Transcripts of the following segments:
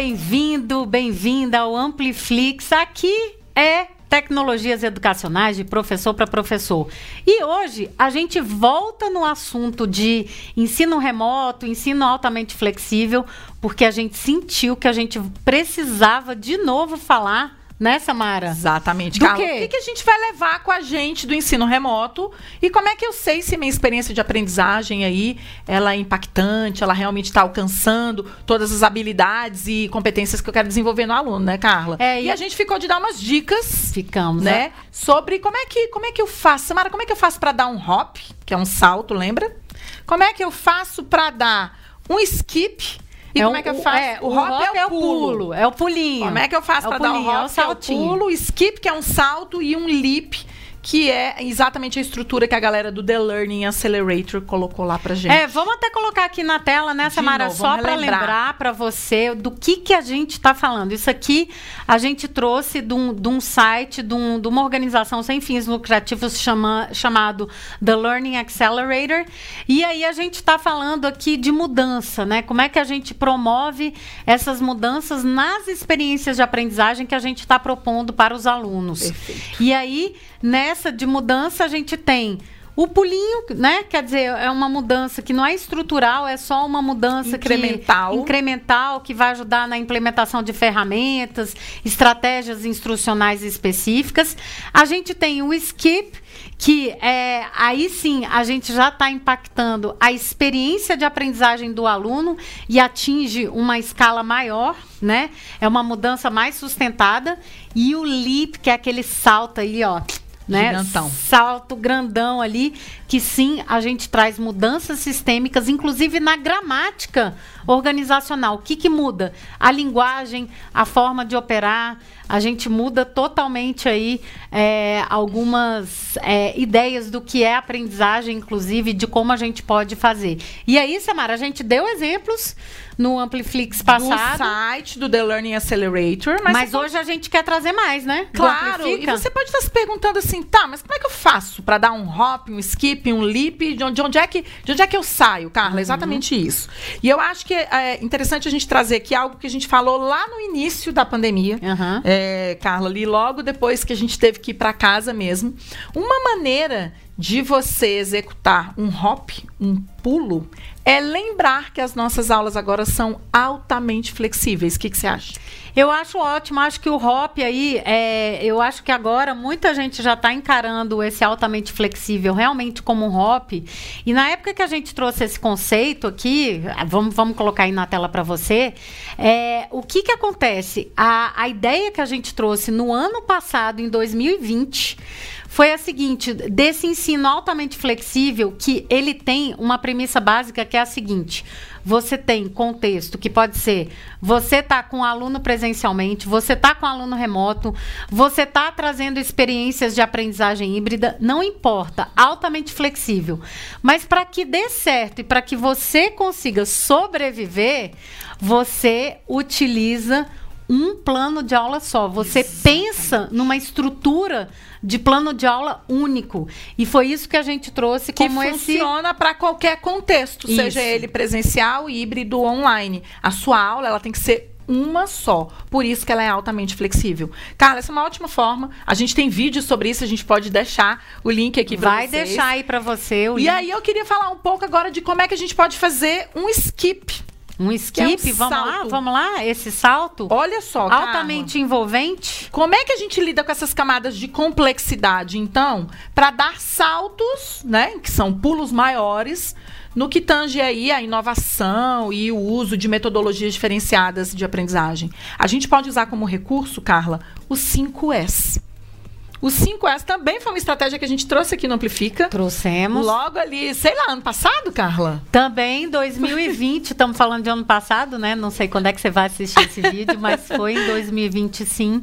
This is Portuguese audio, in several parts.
bem-vindo, bem-vinda ao Ampliflix. Aqui é tecnologias educacionais de professor para professor. E hoje a gente volta no assunto de ensino remoto, ensino altamente flexível, porque a gente sentiu que a gente precisava de novo falar né, Samara? Exatamente. Do Carla, quê? O que, a gente vai levar com a gente do ensino remoto e como é que eu sei se minha experiência de aprendizagem aí ela é impactante, ela realmente está alcançando todas as habilidades e competências que eu quero desenvolver no aluno, né, Carla? É, e... e- a gente ficou de dar umas dicas, Ficamos, né, sobre como é que como é que eu faço, Samara, como é que eu faço para dar um hop, que é um salto, lembra? Como é que eu faço para dar um skip? E É como um- é que eu o- faço? é, o hop é o pulo, é o pulinho. Como é que eu faço É o para dar um pulinho, é o hop, é o saltinho. pulo, skip, que é um salto, e um leap, que é exatamente a estrutura que a galera do The Learning Accelerator colocou lá pra gente. É, vamos até colocar aqui na tela, né, Samara, novo, só para lembrar para você do que, que a gente está falando. Isso aqui a gente trouxe de um, de um site, de, um- de uma organização sem fins lucrativos chama, chamado The Learning Accelerator. E aí a gente está falando aqui de mudança, né? Como é que a gente promove essas mudanças nas experiências de aprendizagem que a gente está propondo para os alunos. Perfeito. E aí, nessa de mudança, a gente tem o pulinho, né? Quer dizer, é uma mudança que não é estrutural, é só uma mudança que- Incremental. incremental que vai ajudar na implementação de ferramentas, estratégias instrucionais específicas. A gente tem o skip, que é aí sim a gente já está impactando a experiência de aprendizagem do aluno e atinge uma escala maior, né? É uma mudança mais sustentada. E o leap, que é aquele salto aí, ó. Né? Gigantão. Salto grandão ali, que sim, a gente traz mudanças sistêmicas, inclusive na gramática organizacional. O que, que muda? A linguagem, a forma de operar. A gente muda totalmente aí é, algumas é, ideias do que é aprendizagem, inclusive, de como a gente pode fazer. E aí, Samara, a gente deu exemplos no Ampliflix Do passado. site do The Learning Accelerator. Mas, Mas, você pode- hoje a gente quer trazer mais, né? Claro, e você pode estar se perguntando assim, tá, mas como é que eu faço para dar um hop, um skip, um leap? De onde, de onde é, que, de onde é que eu saio, Carla? Uhum. Exatamente isso. E eu acho que é interessante a gente trazer aqui algo que a gente falou lá no início da pandemia. Aham. É, Carla, ali logo depois que a gente teve que ir para casa mesmo. Uma maneira de você executar um hop, um pulo, é lembrar que as nossas aulas agora são altamente flexíveis. O que, que você acha? Eu acho ótimo, acho que o hop aí, é, eu acho que agora muita gente já está encarando esse altamente flexível realmente como um hop. E na época que a gente trouxe esse conceito aqui, vamos, vamos colocar aí na tela para você, é, o que, que acontece? A, a ideia que a gente trouxe no ano passado, em 2020, foi a seguinte, desse ensino altamente flexível, que ele tem uma premissa básica que é a seguinte: você tem contexto que pode ser você está com aluno presencialmente, você está com aluno remoto, você está trazendo experiências de aprendizagem híbrida, não importa, altamente flexível. Mas para que dê certo e para que você consiga sobreviver, você utiliza um plano de aula só. Você pensa numa estrutura de plano de aula único. E foi isso que a gente trouxe que como esse funciona para qualquer contexto, Isso. seja ele presencial, híbrido ou online. A sua aula ela tem que ser uma só. Por isso que ela é altamente flexível. Carla, essa é uma ótima forma. A gente tem vídeo sobre isso, a gente pode deixar o link aqui para vai vocês. deixar aí para você o E link. aí eu queria falar um pouco agora de como é que a gente pode fazer um skip. Um skip, um vamos lá, salto. vamos lá, esse salto Olha só, Carla. altamente envolvente. Como é que a gente lida com essas camadas de complexidade, então, para dar saltos, né, que são pulos maiores, no que tange aí a inovação e o uso de metodologias diferenciadas de aprendizagem? A gente pode usar como recurso, Carla, o 5S. O 5S também foi uma estratégia que a gente trouxe aqui no Amplifica. Trouxemos. Logo ali, sei lá, ano passado, Carla? Também 2020, estamos falando de ano passado, né? Não sei quando é que você vai assistir esse vídeo, mas foi em 2020 sim.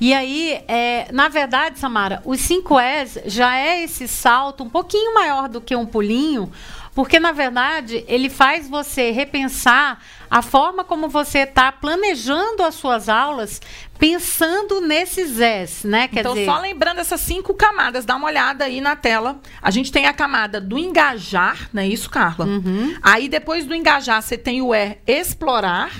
E aí, é, na verdade, Samara, os 5S já é esse salto um pouquinho maior do que um pulinho, porque na verdade ele faz você repensar a forma como você está planejando as suas aulas, pensando nesses S, né? Quer então, dizer, só lembrando essas cinco camadas, dá uma olhada aí na tela. A gente tem a camada do engajar, não é isso, Carla? Uhum. Aí, depois do engajar, você tem o E, explorar.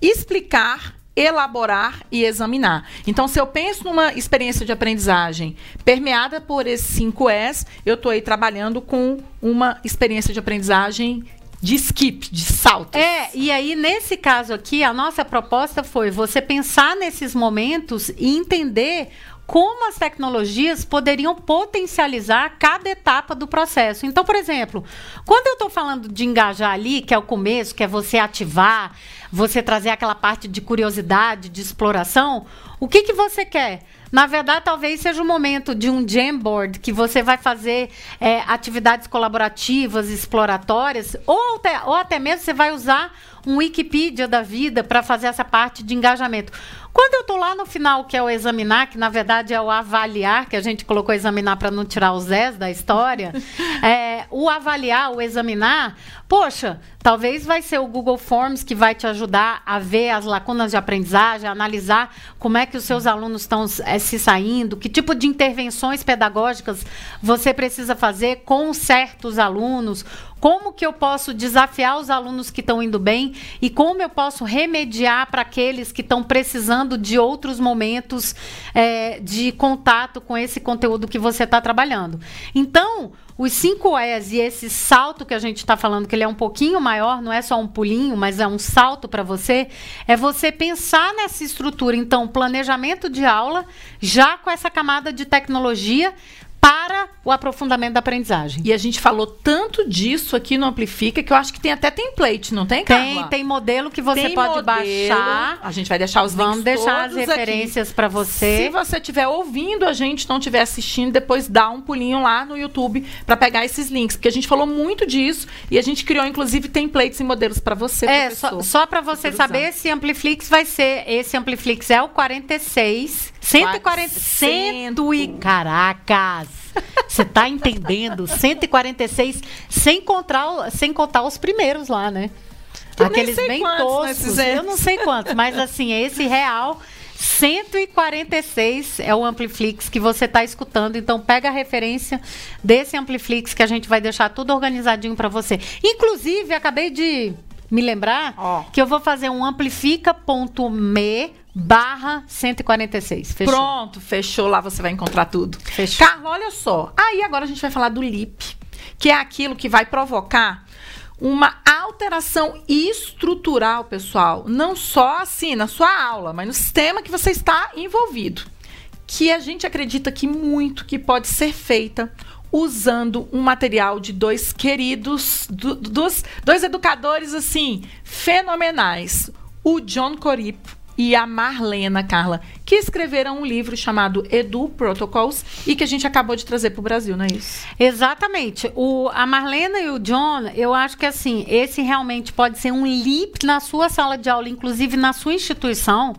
explicar elaborar e examinar. Então, se eu penso numa experiência de aprendizagem permeada por esses cinco S, eu estou aí trabalhando com uma experiência de aprendizagem de skip, de salto. É, e aí nesse caso aqui, a nossa proposta foi você pensar nesses momentos e entender como as tecnologias poderiam potencializar cada etapa do processo. Então, por exemplo, quando eu estou falando de engajar ali, que é o começo, que é você ativar, você trazer aquela parte de curiosidade, de exploração, o que, que você quer? Na verdade, talvez seja o momento de um Jamboard que você vai fazer é, atividades colaborativas, exploratórias, ou até, ou até mesmo você vai usar um Wikipedia da vida para fazer essa parte de engajamento. Quando eu estou lá no final, que é o examinar, que na verdade é o avaliar, que a gente colocou examinar para não tirar os S da história, é, o avaliar, o examinar, poxa, talvez vai ser o Google Forms que vai te ajudar a ver as lacunas de aprendizagem, a analisar como é que os seus alunos estão é, se saindo, que tipo de intervenções pedagógicas você precisa fazer com certos alunos, como que eu posso desafiar os alunos que estão indo bem e como eu posso remediar para aqueles que estão precisando de outros momentos é, de contato com esse conteúdo que você está trabalhando. Então, os 5 Es e esse salto que a gente está falando, que ele é um pouquinho maior, não é só um pulinho, mas é um salto para você, é você pensar nessa estrutura. Então, planejamento de aula, já com essa camada de tecnologia, para o aprofundamento da aprendizagem. E a gente falou tanto disso aqui no Amplifica que eu acho que tem até template, não tem, Carla? Tem, tem modelo que você tem pode modelo, baixar. A gente vai deixar os Vamos links deixar as referências para você. Se você estiver ouvindo a gente, não estiver assistindo, depois dá um pulinho lá no YouTube para pegar esses links, porque a gente falou muito disso e a gente criou inclusive templates e modelos para você, É, só, só para você saber, esse Ampliflix vai ser, esse Ampliflix é o 46 140. Cento e caracas! Você está entendendo? 146, sem contar, sem contar os primeiros lá, né? Eu Aqueles bem toscos. Eu não sei quantos, mas assim, esse real. 146 é o Ampliflix que você está escutando. Então, pega a referência desse Ampliflix que a gente vai deixar tudo organizadinho para você. Inclusive, acabei de me lembrar oh. que eu vou fazer um amplifica.me barra 146. Fechou. Pronto, fechou. Lá você vai encontrar tudo. Fechou. Carla, olha só. Aí agora a gente vai falar do LIP, que é aquilo que vai provocar uma alteração estrutural, pessoal. Não só assim na sua aula, mas no sistema que você está envolvido. Que a gente acredita que muito que pode ser feita usando um material de dois queridos, do, dos dois educadores assim fenomenais, o John Corip e a Marlena Carla, que escreveram um livro chamado Edu Protocols e que a gente acabou de trazer para o Brasil, não é isso? Exatamente. O, a Marlena e o John, eu acho que assim, esse realmente pode ser um leap na sua sala de aula, inclusive na sua instituição,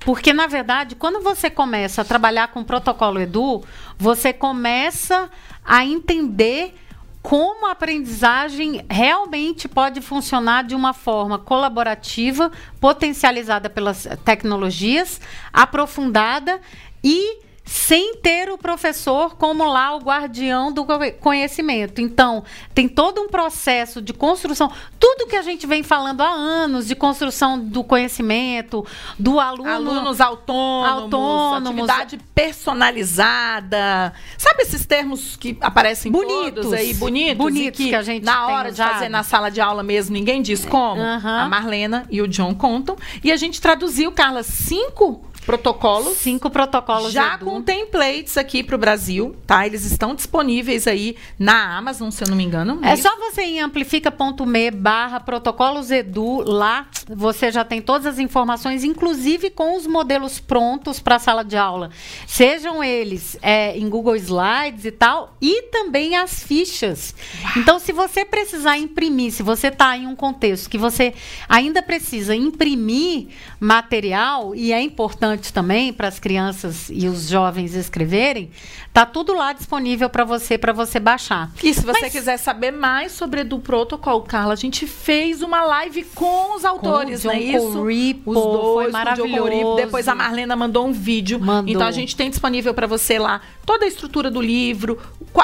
porque na verdade, quando você começa a trabalhar com o protocolo Edu, você começa a entender como a aprendizagem realmente pode funcionar de uma forma colaborativa, potencializada pelas tecnologias, aprofundada e sem ter o professor como lá o guardião do conhecimento. Então, tem todo um processo de construção, tudo que a gente vem falando há anos de construção do conhecimento, do aluno alunos autônomos, autônomos atividade personalizada. Sabe esses termos que aparecem bonitos aí, bonitos, bonitos que, que, a gente na hora de fazer na sala de aula mesmo, ninguém diz como. Uhum. A Marlena e o John contam e a gente traduziu, Carla, cinco protocolos. Cinco protocolos. Já Edu. com templates aqui para o Brasil, tá? Eles estão disponíveis aí na Amazon, se eu não me engano. É, é só você ir em amplifica.me barra protocolos Edu. Lá você já tem todas as informações, inclusive com os modelos prontos para a sala de aula. Sejam eles é, em Google Slides e tal, e também as fichas. Uau. Então, se você precisar imprimir, se você está em um contexto que você ainda precisa imprimir material, e é importante fonte também para as crianças e os jovens escreverem, tá tudo lá disponível para você para você baixar. E se você Mas, quiser saber mais sobre do protocolo, Carla, a gente fez uma live com os autores, não é isso? Ripo, os dois, foi maravilhoso. Depois a Marlena mandou um vídeo. Mandou. Então a gente tem disponível para você lá toda a estrutura do livro.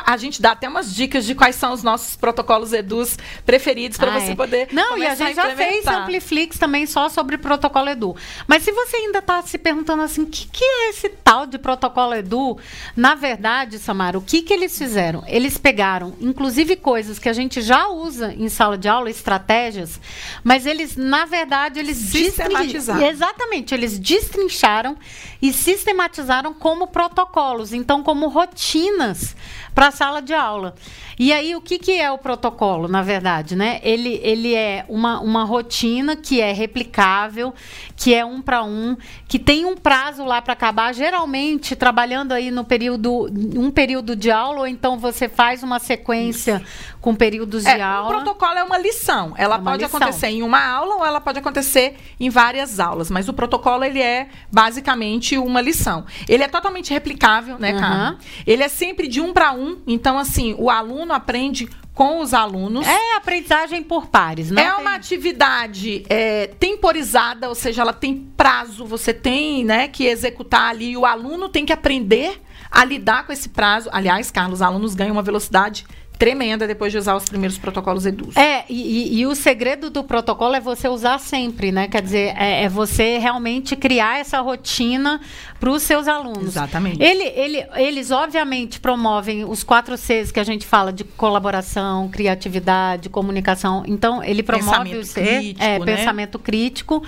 A gente dá até umas dicas de quais são os nossos protocolos Edus preferidos para ah, você é. poder. Não, e a gente a já fez Ampliflix também só sobre protocolo Edu. Mas se você ainda está se perguntando assim, o que, que é esse tal de protocolo Edu? Na verdade, Samara, o que, que eles fizeram? Eles pegaram, inclusive, coisas que a gente já usa em sala de aula, estratégias, mas eles, na verdade, eles sistematizaram. Exatamente, eles destrincharam e sistematizaram como protocolos, então como rotinas para a sala de aula. E aí, o que, que é o protocolo, na verdade, né? Ele, ele é uma, uma rotina que é replicável, que é um para um, que tem um prazo lá para acabar, geralmente trabalhando aí no período, um período de aula, ou então você faz uma sequência Isso. com períodos é, de aula. O protocolo é uma lição. Ela é uma pode lição. acontecer em uma aula ou ela pode acontecer em várias aulas, mas o protocolo ele é basicamente uma lição. Ele é totalmente replicável, né, uhum. Ele é sempre de um para um então, assim, o aluno aprende com os alunos. É aprendizagem por pares, né? É tem... uma atividade é, temporizada, ou seja, ela tem prazo, você tem né, que executar ali, o aluno tem que aprender a lidar com esse prazo. Aliás, Carlos, os alunos ganham uma velocidade tremenda depois de usar os primeiros protocolos EDUS. É, e, e, o segredo do protocolo é você usar sempre, né? Quer dizer, é, é você realmente criar essa rotina para os seus alunos. Exatamente. Ele, ele, eles, obviamente, promovem os quatro Cs que a gente fala de colaboração, criatividade, comunicação. Então, ele promove pensamento o C, crítico, é, né? pensamento crítico.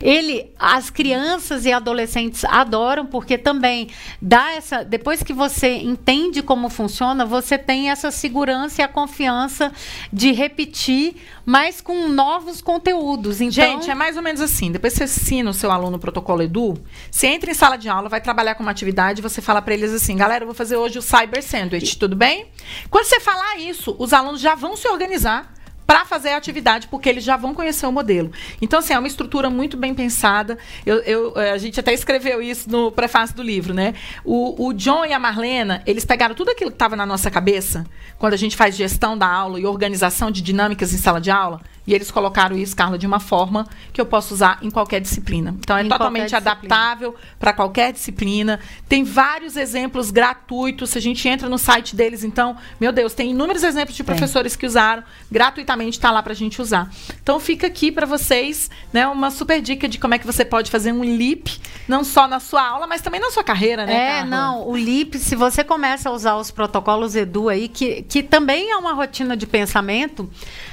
Ele, as crianças e adolescentes adoram, porque também dá essa. Depois que você entende como funciona, você tem essa segurança e a confiança de repetir, mas com novos conteúdos. Então, Gente, é mais ou menos assim. Depois você ensina o seu aluno o protocolo Edu, você entra em sala de aula, vai trabalhar com uma atividade, você fala para eles assim, galera, eu vou fazer hoje o Cyber Sandwich, tudo bem? Quando você falar isso, os alunos já vão se organizar para fazer a atividade, porque eles já vão conhecer o modelo. Então, assim, é uma estrutura muito bem pensada. Eu, eu eh, a gente até escreveu isso no prefácio do livro, né? O, o John e a Marlena, eles pegaram tudo aquilo que estava na nossa cabeça, quando a gente faz gestão da aula e organização de dinâmicas em sala de aula, e eles colocaram isso, Carla, de uma forma que eu posso usar em qualquer disciplina. Então, é em totalmente adaptável para qualquer disciplina. Tem vários exemplos gratuitos. Se a gente entra no site deles, então, meu Deus, tem inúmeros exemplos de professores que usaram. Gratuitamente está lá para a gente usar. Então, fica aqui para vocês né, uma super dica de como é que você pode fazer um LIP, não só na sua aula, mas também na sua carreira, né, É, Carla? não. O LIP, se você começa a usar os protocolos Edu aí, que, que também é uma rotina de pensamento,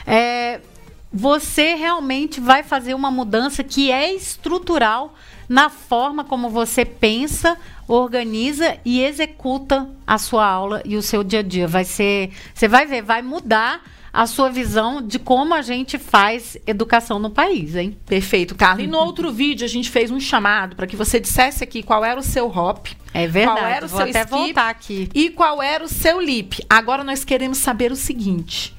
é você realmente vai fazer uma mudança que é estrutural na forma como você pensa, organiza e executa a sua aula e o seu dia a dia. Vai ser, você vai ver, vai mudar a sua visão de como a gente faz educação no país, hein? Perfeito, Carla. E no outro vídeo a gente fez um chamado para que você dissesse aqui qual era o seu hop. É verdade. Qual era o Vou seu até skip, voltar aqui. E qual era o seu lip. Agora nós queremos saber o seguinte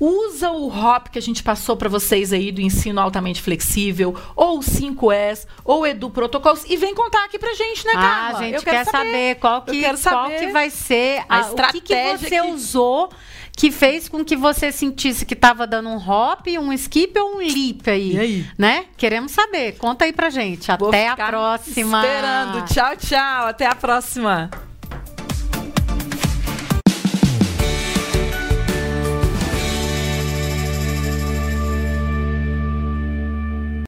usa o HOP que a gente passou para vocês aí do ensino altamente flexível, ou o 5S, ou o Edu Protocolos, e vem contar aqui pra gente, né, Carla? Ah, a gente Eu quer saber, saber qual que, qual que vai ser a, a estratégia o que, que você que... usou que fez com que você sentisse que estava dando um hop, um skip ou um leap aí. E aí? Né? Queremos saber. Conta aí pra gente. Até a próxima. Esperando. Tchau, tchau. Até a próxima.